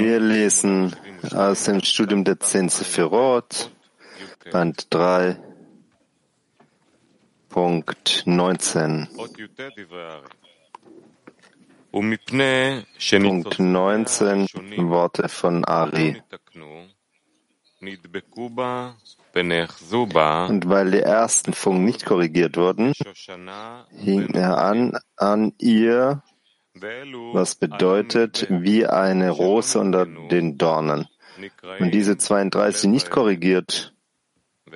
Wir lesen aus dem Studium der Zehn Sephirot, Band 3, Punkt 19. Punkt 19, Worte von Ari. Und weil die ersten Funken nicht korrigiert wurden, hing er an, an ihr, was bedeutet wie eine Rose unter den Dornen. Und diese 32, die nicht korrigiert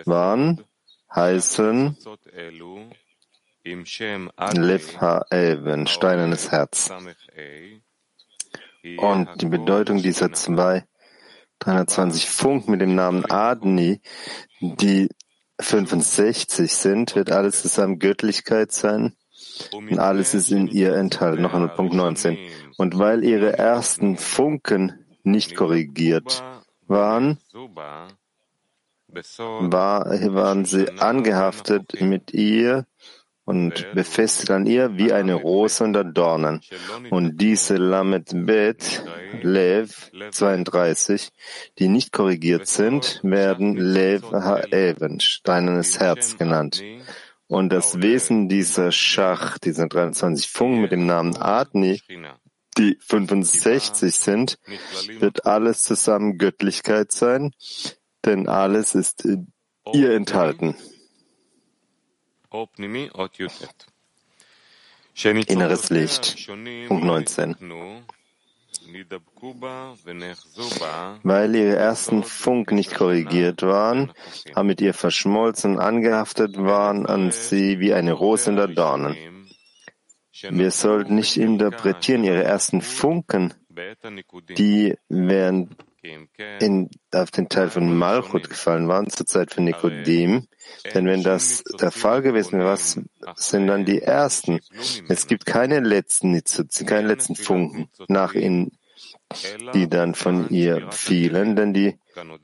waren, heißen Lev Ha'even, steinernes Herz. Und die Bedeutung dieser zwei 320 Funken mit dem Namen Adni, die 65 sind, wird alles zusammen Göttlichkeit sein und alles ist in ihr enthalten. Noch einmal Punkt 19. Und weil ihre ersten Funken nicht korrigiert waren, war, waren sie angehaftet mit ihr und befestigt an ihr wie eine Rose unter Dornen. Und diese Lamed Bet, Lev 32, die nicht korrigiert sind, werden Lev Ha'even, steinernes Herz genannt. Und das Wesen dieser Schach, dieser 23 Funken mit dem Namen Adni, die 65 sind, wird alles zusammen Göttlichkeit sein, denn alles ist in ihr enthalten. Inneres Licht. Punkt 19. Weil ihre ersten Funken nicht korrigiert waren, haben mit ihr verschmolzen, angehaftet waren an sie wie eine Rose in der Dornen. Wir sollten nicht interpretieren ihre ersten Funken, die während in, auf den Teil von Malchut gefallen waren, zur Zeit von Nikodem. Denn wenn das der Fall gewesen wäre, was sind dann die ersten? Es gibt keine letzten keine letzten Funken nach ihnen, die dann von ihr fielen, denn die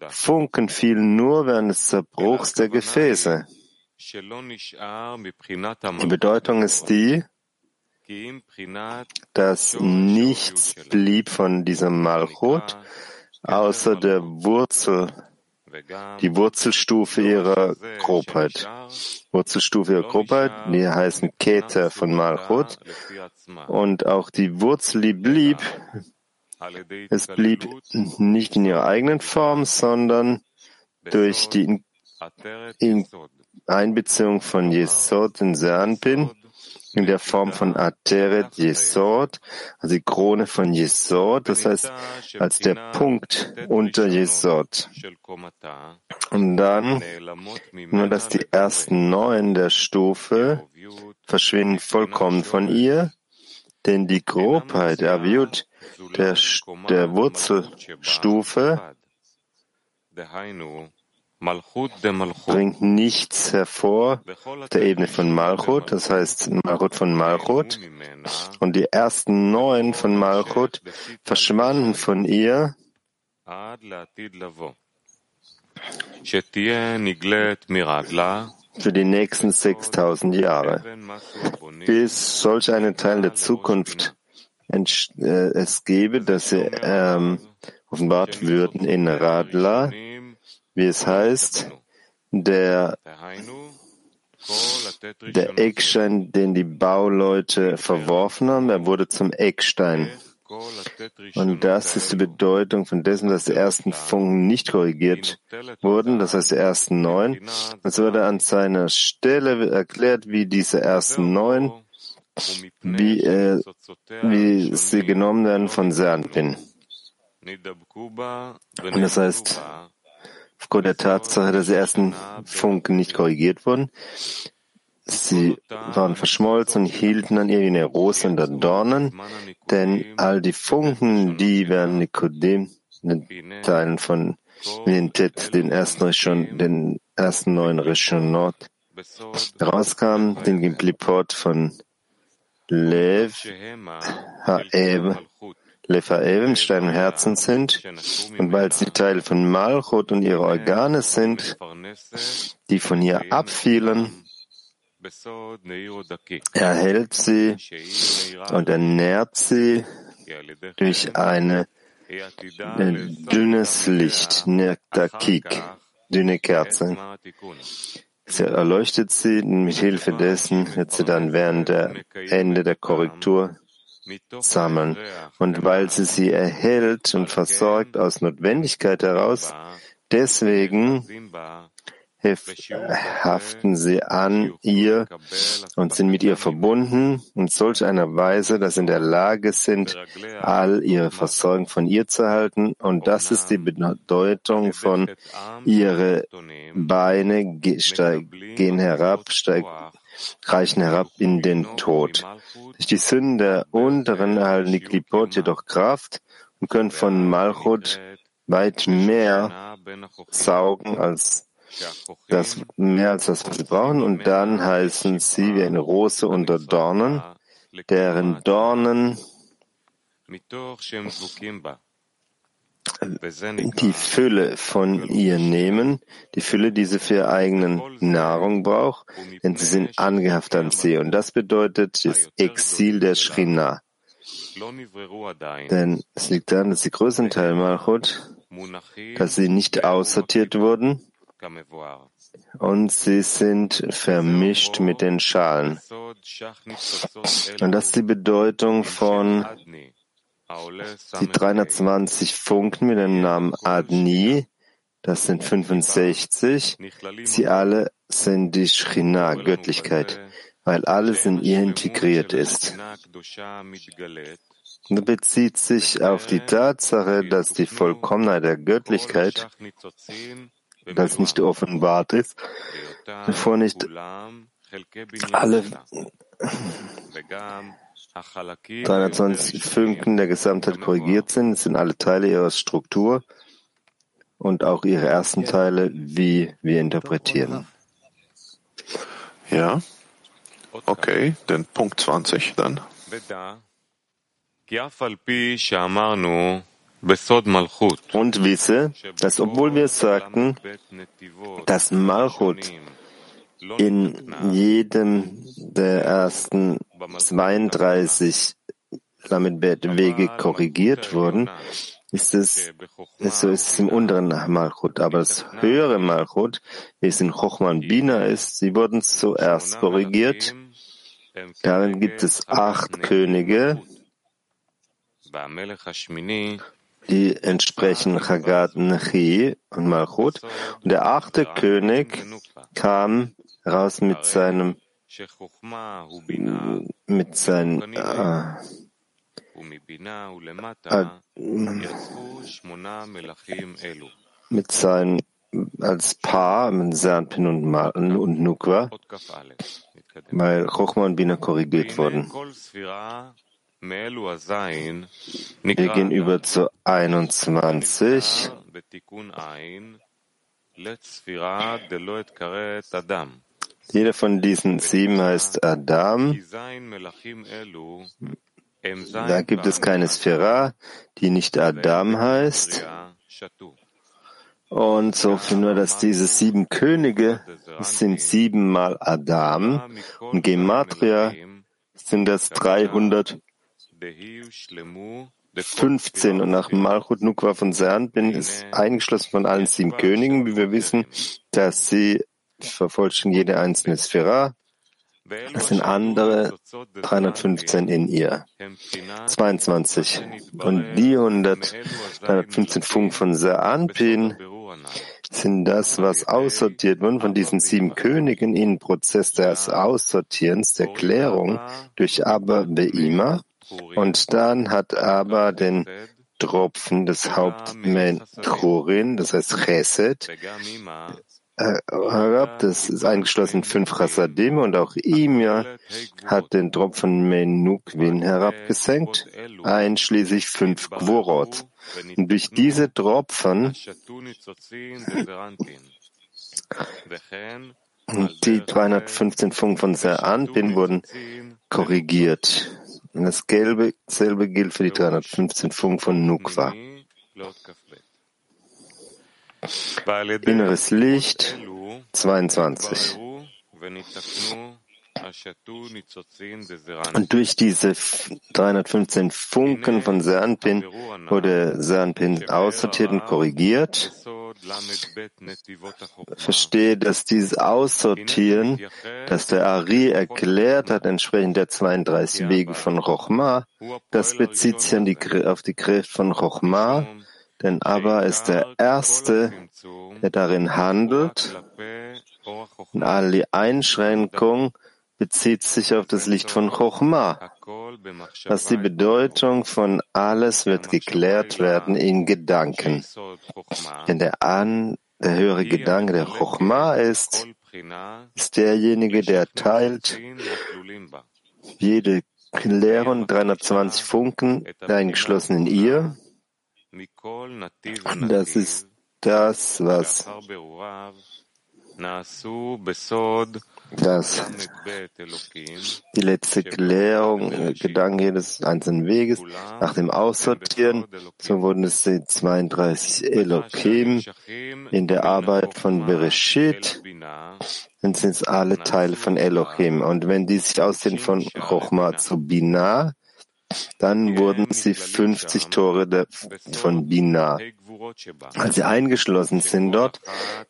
Funken fielen nur während des Zerbruchs der Gefäße. Die Bedeutung ist die, dass nichts blieb von diesem Malchut, außer der Wurzel, die Wurzelstufe ihrer Grobheit. Wurzelstufe ihrer Grobheit, die heißen Keter von Malchut. Und auch die Wurzel, die blieb, es blieb nicht in ihrer eigenen Form, sondern durch die Einbeziehung von Jesod in Sernpin in der Form von Ateret Yesod, also die Krone von Yesod, das heißt als der Punkt unter Yesod. Und dann, nur dass die ersten neun der Stufe verschwinden vollkommen von ihr, denn die Grobheit, Aviut, der, der Wurzelstufe, bringt nichts hervor auf der Ebene von Malchut, das heißt Malchut von Malchut. Und die ersten neun von Malchut verschwanden von ihr. Für die nächsten 6000 Jahre, bis solch einen Teil der Zukunft äh, es gebe, dass sie ähm, offenbart würden in Radla, wie es heißt, der, der Eckstein, den die Bauleute verworfen haben, er wurde zum Eckstein. Und das ist die Bedeutung von dessen, dass die ersten Funken nicht korrigiert wurden, das heißt die ersten neun. Es wurde an seiner Stelle erklärt, wie diese ersten neun, wie, äh, wie sie genommen werden von Sernpin. Und das heißt, aufgrund der Tatsache, dass die ersten Funken nicht korrigiert wurden. Sie waren verschmolzen und hielten an ihr wie eine Rose unter Dornen, denn all die Funken, die während Nikodem, den Teilen von den Tet, den ersten Rishon, den ersten neuen Rishonot, rauskamen, den Gimplipot von Lev Ha'ev, Lephaevim Stein im Herzen sind und weil sie Teil von Malchut und ihre Organe sind, die von ihr abfielen, Er hält sie und ernährt sie durch ein dünnes Licht, Nektakik, dünne Kerze. Sie erleuchtet sie, mit Hilfe dessen wird sie dann während der Ende der Korrektur sammeln. Und weil sie sie erhält und versorgt aus Notwendigkeit heraus, deswegen haften sie an ihr und sind mit ihr verbunden in solch einer Weise, dass sie in der Lage sind, all ihre Versorgung von ihr zu halten. Und das ist die Bedeutung von ihre Beine gehen herab, steigen, reichen herab in den Tod. Durch die Sünden der unteren erhalten die Klipot jedoch Kraft und können von Malchut weit mehr saugen als das mehr als das, was sie brauchen. Und dann heißen sie wie eine Rose unter Dornen, deren Dornen die Fülle von ihr nehmen, die Fülle, die sie für ihre eigenen Nahrung braucht, denn sie sind angehaftet an sie. Und das bedeutet das Exil der Shrina. Denn es liegt daran, dass die größten Teil Malchut, dass sie nicht aussortiert wurden, und sie sind vermischt mit den Schalen. Und das ist die Bedeutung von die 320 Funken mit dem Namen Adni, das sind 65, sie alle sind die Shrina, Göttlichkeit, weil alles in ihr integriert ist. Und bezieht sich auf die Tatsache, dass die Vollkommenheit der Göttlichkeit das nicht offenbart ist, bevor nicht alle 320 Funken der Gesamtheit korrigiert sind, sind alle Teile ihrer Struktur und auch ihre ersten Teile, wie wir interpretieren. Ja, okay, dann Punkt 20 dann. Und wisse, dass obwohl wir sagten, dass Malchut in jedem der ersten 32 Lamedbet Wege korrigiert wurden, ist es, so ist es im unteren Malchut. Aber das höhere Malchut, wie es in Chochman Bina ist, sie wurden zuerst korrigiert. Darin gibt es acht Könige, die entsprechen Chagat Nechi und Malchut. Und der achte König kam raus mit seinem mit seinen äh, mit seinen als Paar mit Sernpin und, und Nukwa, weil Chochma und Bina korrigiert wurden. Wir gehen über zu 21. Jeder von diesen sieben heißt Adam. Da gibt es keine Sphära, die nicht Adam heißt. Und so finden wir, dass diese sieben Könige sind siebenmal Adam und Gematria sind das 300 15 und nach Malchut Nukwa von Sernbin ist eingeschlossen von allen sieben Königen, wie wir wissen, dass sie vervollständigen jede einzelne Sphära. Das sind andere 315 in ihr. 22. Und die 100, 315 Funken von Seanpin sind das, was aussortiert wurde von diesen sieben Königen in Prozess des Aussortierens, der Klärung durch Abba Beima und dann hat aber den Tropfen des Hauptmenchorin, das heißt Chesed, äh, das ist eingeschlossen in fünf Chassadim und auch Imya hat den Tropfen Menukwin herabgesenkt, einschließlich fünf Gvorot. Und durch diese Tropfen die 315 Funken von Seranpin wurden korrigiert. Und das Gelbe, selbe gilt für die 315 Funken von Nukwa. Inneres Licht 22. Und durch diese 315 Funken von Sernpin wurde Sernpin aussortiert und korrigiert. Verstehe, dass dieses Aussortieren, das der Ari erklärt hat, entsprechend der 32 Wege von Chochma, das bezieht sich die, auf die Kräfte von Chochma, denn Abba ist der Erste, der darin handelt. Und all die Einschränkung bezieht sich auf das Licht von Chochma. Was die Bedeutung von alles wird geklärt werden in Gedanken. Denn der, an, der höhere Gedanke der Chochma ist, ist derjenige, der teilt jede Klärung 320 Funken eingeschlossen in ihr. Das ist das, was dass die letzte Klärung, äh, Gedanke jedes einzelnen Weges, nach dem Aussortieren, so wurden es die 32 Elohim in der Arbeit von Bereshit, dann sind es alle Teile von Elohim. Und wenn die sich aussehen von Chochma zu Binah, dann wurden sie 50 Tore von Binah. Als sie eingeschlossen sind dort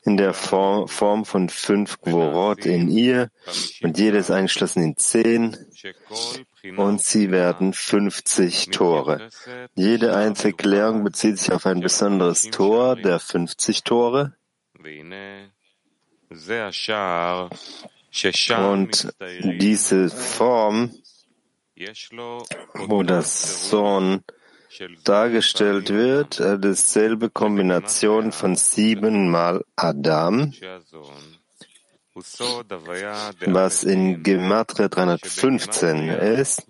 in der Form von fünf Gvorot in ihr und jedes eingeschlossen in zehn und sie werden 50 Tore. Jede einzelne Klärung bezieht sich auf ein besonderes Tor der 50 Tore. Und diese Form wo das Sohn dargestellt wird, äh, dasselbe Kombination von siebenmal Adam, was in Gematria 315 ist,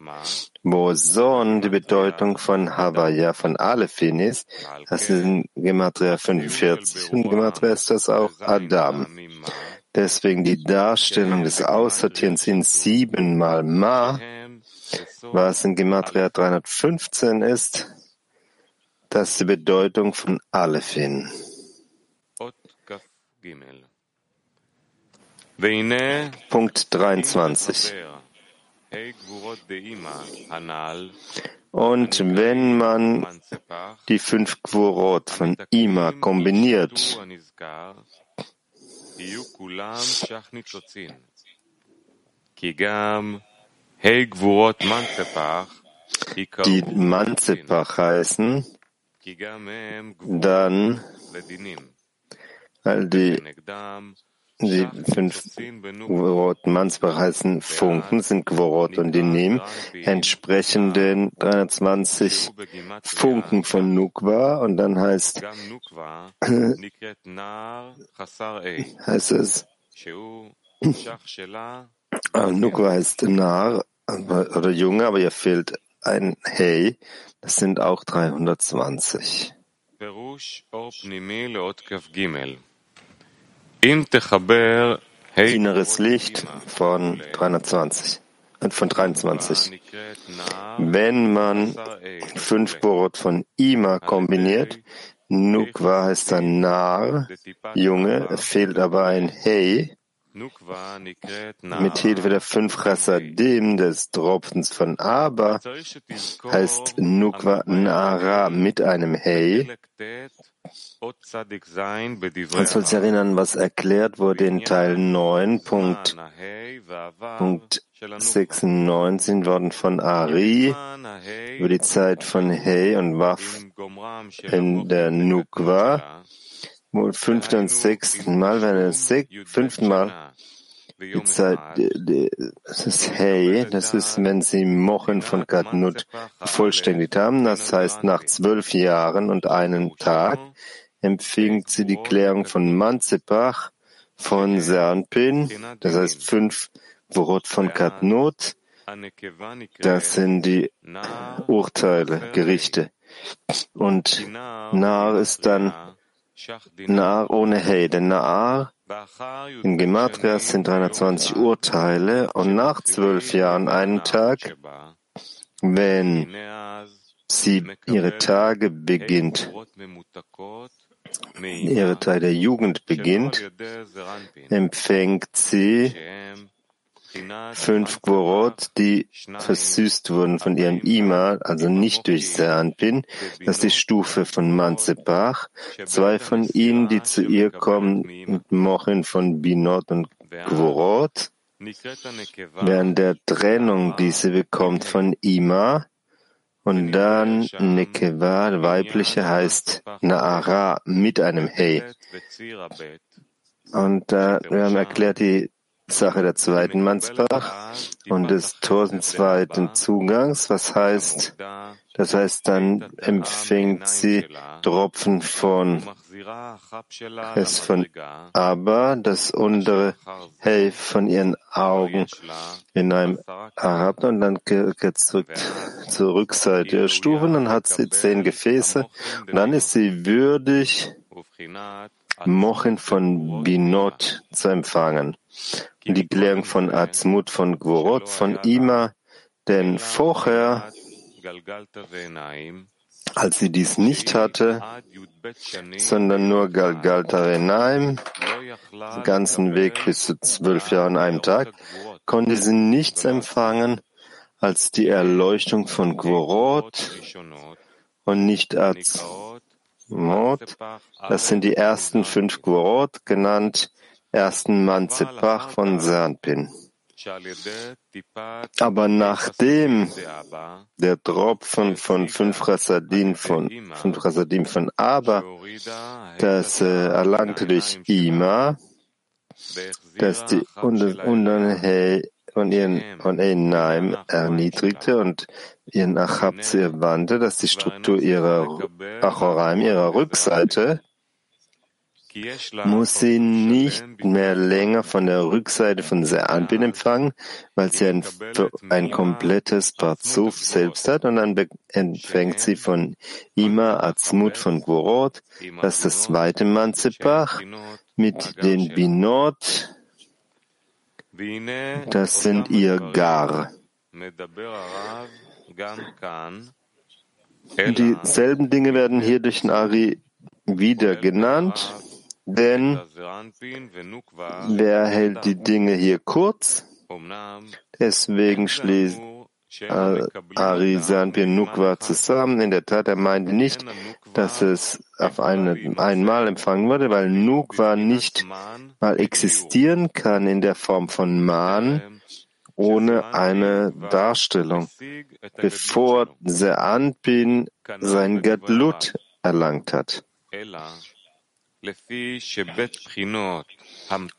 wo Sohn die Bedeutung von Havaya, von Alephin ist, das ist in Gematria 45 und Gematria ist das auch Adam. Deswegen die Darstellung des Aussortierens in siebenmal Ma was in Gematria 315 ist, das ist die Bedeutung von Alephin. Punkt 23. Und wenn man die fünf Gvorot von Ima kombiniert, die Manzepach heißen, dann weil die, die fünf Gvorot Manzepach heißen Funken, sind Gvorot und die nehmen entsprechend den 320 Funken von Nukwa und dann heißt, heißt es, Nukwa heißt Nar oder Junge, aber ihr fehlt ein Hey. Das sind auch 320. Inneres Licht von 320 äh, von 23. Wenn man fünf Borot von Ima kombiniert, Nukwa heißt dann Nar, Junge, fehlt aber ein Hey, mit Hilfe der fünf Chassadim des Tropfens von Aber heißt Nukwa Nara mit einem Hey. Man soll sich erinnern, was erklärt wurde in Teil 9, Punkt, Punkt 96 worden von Ari über die Zeit von Hey und Waf in der Nukwa wohl fünften und sechsten Mal, wenn es fünften Mal. die Zeit, das ist Hey, das ist, wenn sie Mochen von Kadnut vervollständigt haben, das heißt, nach zwölf Jahren und einem Tag empfing sie die Klärung von Manzepach, von Sernpin, das heißt fünf Worot von Kadnut, das sind die Urteile, Gerichte. Und Nar ist dann Naar ohne Hey, denn Naar in Gematria sind 320 Urteile und nach zwölf Jahren einen Tag, wenn sie ihre Tage beginnt, ihre Zeit der Jugend beginnt, empfängt sie fünf Gvorot, die versüßt wurden von ihrem Ima, also nicht durch Seanpin, das ist die Stufe von Manzepach, zwei von ihnen, die zu ihr kommen mit Mochin von Binot und Gvorot, während der Trennung, die sie bekommt von Ima, und dann Nekeva, weibliche, heißt Naara mit einem Hey. Und äh, wir haben erklärt die Sache der zweiten Mannsbach und des Torsen zweiten Zugangs, was heißt, das heißt, dann empfängt sie Tropfen von es von aber das untere Hey von ihren Augen in einem Arab. Und dann geht zurück zur Rückseite der Stufe, dann hat sie zehn Gefäße. Und dann ist sie würdig, Mochen von Binot zu empfangen. Die Klärung von Azmut von Gvorot von Ima, denn vorher, als sie dies nicht hatte, sondern nur Galgalta Renaim, den ganzen Weg bis zu zwölf Jahren einem Tag, konnte sie nichts empfangen als die Erleuchtung von Gvorot und nicht Mord. Das sind die ersten fünf Gvorot, genannt ersten Manzepach von Sernpin. Aber nachdem der Tropfen von fünf Rasadim von, fünf Rasadim von Abba, das äh, erlangte durch Ima, dass die Undanhei von ihren von Einaim erniedrigte und ihren Achabzir wandte, dass die Struktur ihrer Achoraim, ihrer Rückseite, muss sie nicht mehr länger von der Rückseite von Seanpin empfangen, weil sie ein, ein komplettes Parzuf selbst hat und dann empfängt sie von Ima Azmut von Gorot, das ist das zweite Manzepach, mit den Binot, das sind ihr Gar. Dieselben Dinge werden hier durch den Ari wieder genannt. Denn wer hält die Dinge hier kurz? Deswegen schließt Ari Sanpir Nukwa zusammen. In der Tat, er meinte nicht, dass es auf eine, einmal empfangen wurde, weil Nukwa nicht mal existieren kann in der Form von Man ohne eine Darstellung, bevor Seanpin sein Gadlut erlangt hat.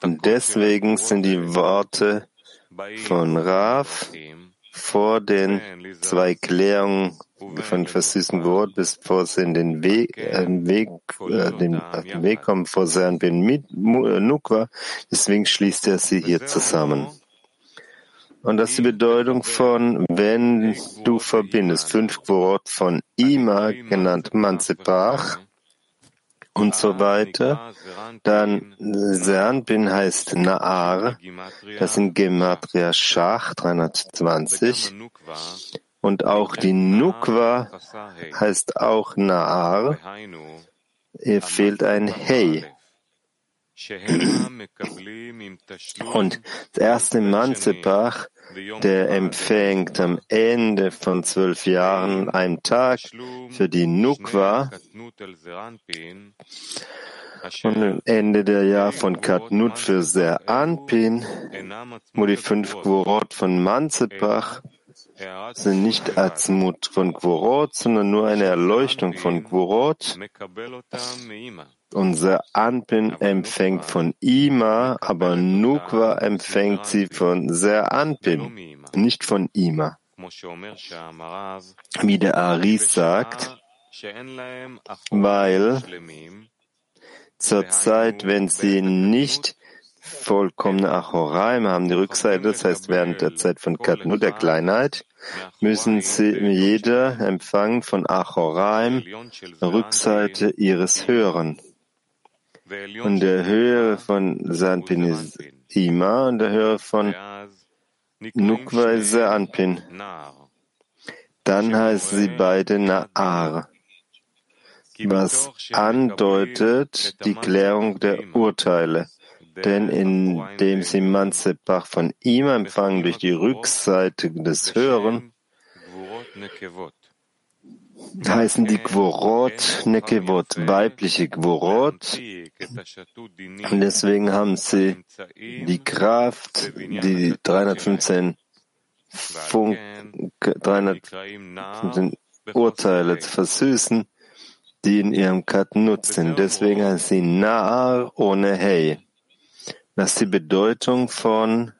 Und deswegen sind die Worte von Rav vor den zwei Klärungen von versüßen Wort, bis vor sie in den Weg, äh, Weg, äh, den, auf den Weg kommen, vor Sern Ben äh, Nukwa. Deswegen schließt er sie hier zusammen. Und das ist die Bedeutung von, wenn du verbindest, fünf Wort von Ima, genannt Manzepach, und so weiter. Dann Sernbin heißt Naar, das sind Gematria Schach 320. Und auch die Nukwa heißt auch Naar. Hier fehlt ein Hey. Und das erste Manzebach, der empfängt am Ende von zwölf Jahren einen Tag für die Nukwa. und am Ende der Jahr von Katnut für Ser Anpin, wo die fünf Gvorot von Manzebach sind nicht Azmut von Gvorot, sondern nur eine Erleuchtung von Gvorot. Unser Anpin empfängt von Ima, aber Nukwa empfängt sie von Ser Anpin, nicht von Ima. Wie der Aris sagt, weil zur Zeit, wenn sie nicht vollkommene Achoraim haben, die Rückseite, das heißt während der Zeit von Katnut, der Kleinheit, müssen sie jeder empfangen von Achoraim, Rückseite ihres Höheren. Und der Höhe von Sanpin ist Ima und der Höhe von Nukwa ist Anpin. Dann heißen sie beide Naar, was andeutet die Klärung der Urteile denn indem sie Mansebach von ihm empfangen durch die Rückseite des Höheren, heißen die Gvorot Nekevot, weibliche Gvorot. Und deswegen haben sie die Kraft, die 315 Funk, 315 Urteile zu versüßen, die in ihrem Kat nutzen. Deswegen heißt sie Naar ohne Hey. Das ist die Bedeutung von